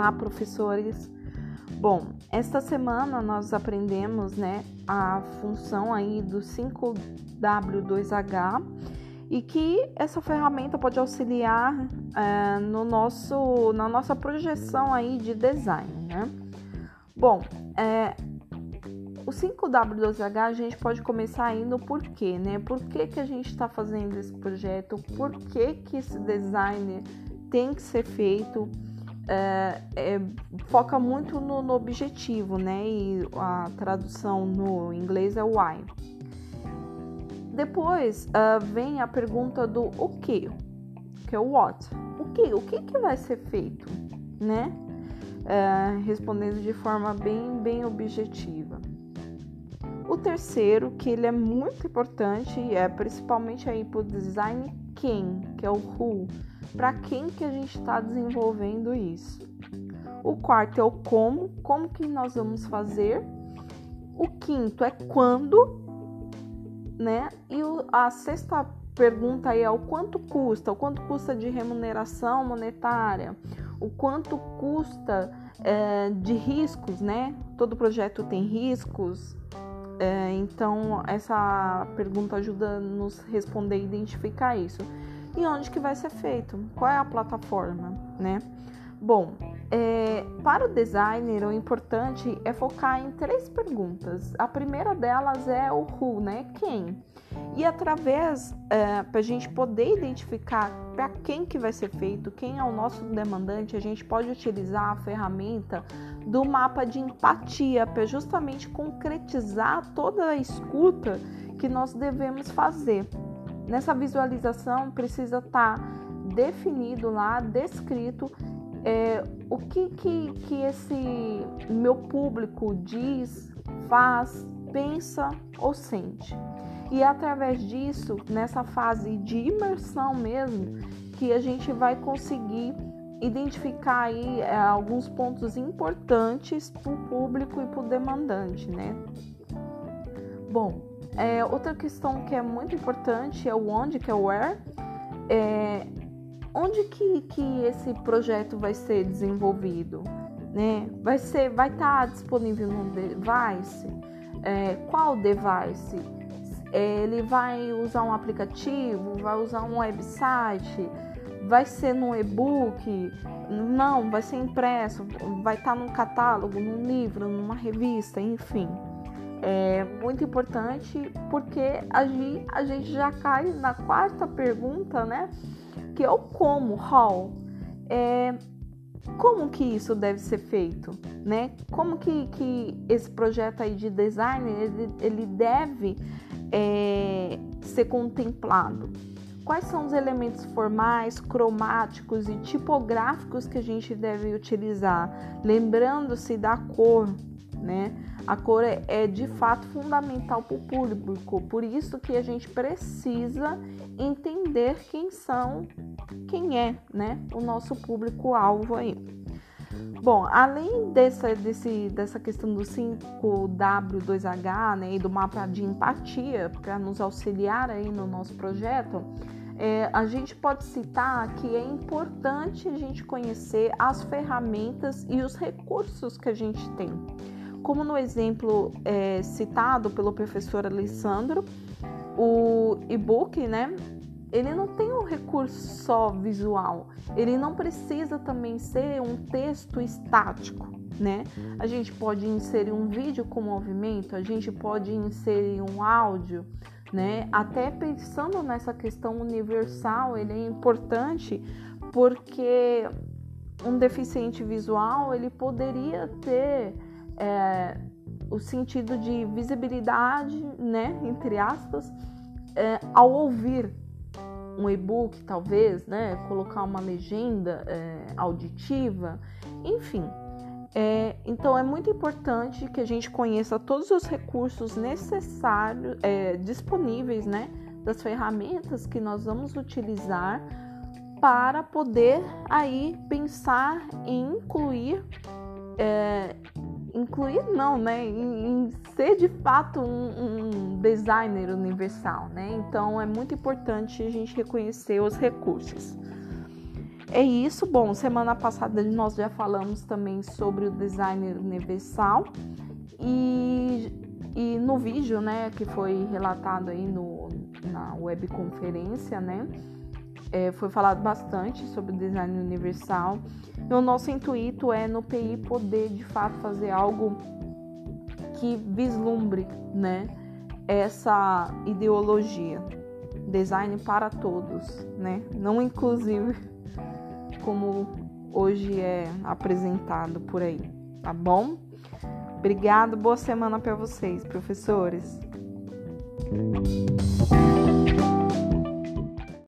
Olá, professores. Bom, esta semana nós aprendemos, né, a função aí do 5W2H e que essa ferramenta pode auxiliar é, no nosso, na nossa projeção aí de design, né? Bom, é, o 5W2H a gente pode começar aí no porquê, né? Por que, que a gente está fazendo esse projeto? Por que, que esse design tem que ser feito? É, é, foca muito no, no, objetivo, né? E a tradução no inglês é why. Depois uh, vem a pergunta do o que, que é o what. O que? O que, que vai ser feito, né? Uh, respondendo de forma bem, bem objetiva. O terceiro, que ele é muito importante, é principalmente aí para o design quem, que é o who, para quem que a gente está desenvolvendo isso. O quarto é o como, como que nós vamos fazer. O quinto é quando, né? E a sexta pergunta aí é o quanto custa, o quanto custa de remuneração monetária, o quanto custa é, de riscos, né? Todo projeto tem riscos, é, então, essa pergunta ajuda a nos responder e identificar isso. E onde que vai ser feito? Qual é a plataforma, né? Bom, é, para o designer, o importante é focar em três perguntas. A primeira delas é o who, né? Quem? E através, é, para a gente poder identificar para quem que vai ser feito, quem é o nosso demandante, a gente pode utilizar a ferramenta do mapa de empatia para justamente concretizar toda a escuta que nós devemos fazer. Nessa visualização precisa estar tá definido lá, descrito é, o que, que, que esse meu público diz, faz, pensa ou sente. E é através disso, nessa fase de imersão mesmo, que a gente vai conseguir identificar aí é, alguns pontos importantes para o público e para o demandante, né? Bom, é, outra questão que é muito importante é o onde, que é o where. É, onde que, que esse projeto vai ser desenvolvido? Né? Vai ser, vai estar tá disponível no device? É, qual device? É, ele vai usar um aplicativo? Vai usar um website? vai ser no e-book, não, vai ser impresso, vai estar num catálogo, num livro, numa revista, enfim. É muito importante porque a gente, a gente já cai na quarta pergunta, né? Que é o como, how. É, como que isso deve ser feito, né? Como que, que esse projeto aí de design ele, ele deve é, ser contemplado? quais são os elementos formais, cromáticos e tipográficos que a gente deve utilizar, lembrando-se da cor, né? A cor é, é de fato fundamental para o público, por isso que a gente precisa entender quem são, quem é, né? O nosso público-alvo aí. Bom, além dessa, desse, dessa questão do 5W2H né, e do mapa de empatia para nos auxiliar aí no nosso projeto, é, a gente pode citar que é importante a gente conhecer as ferramentas e os recursos que a gente tem. Como no exemplo é, citado pelo professor Alessandro, o e-book, né? Ele não tem um recurso só visual, ele não precisa também ser um texto estático, né? A gente pode inserir um vídeo com movimento, a gente pode inserir um áudio, né? Até pensando nessa questão universal, ele é importante porque um deficiente visual ele poderia ter é, o sentido de visibilidade, né, entre aspas, é, ao ouvir um e-book, talvez, né, colocar uma legenda é, auditiva, enfim. É, então é muito importante que a gente conheça todos os recursos necessários, é, disponíveis, né, das ferramentas que nós vamos utilizar para poder aí pensar em incluir, é, incluir não, né, em, em ser de fato um, um designer universal, né. Então é muito importante a gente reconhecer os recursos. é isso. Bom, semana passada nós já falamos também sobre o design universal e, e no vídeo, né, que foi relatado aí no, na webconferência, né, é, foi falado bastante sobre o design universal. E o nosso intuito é no PI poder de fato fazer algo que vislumbre, né, essa ideologia, design para todos, né, não inclusive como hoje é apresentado por aí, tá bom? Obrigado, boa semana para vocês, professores.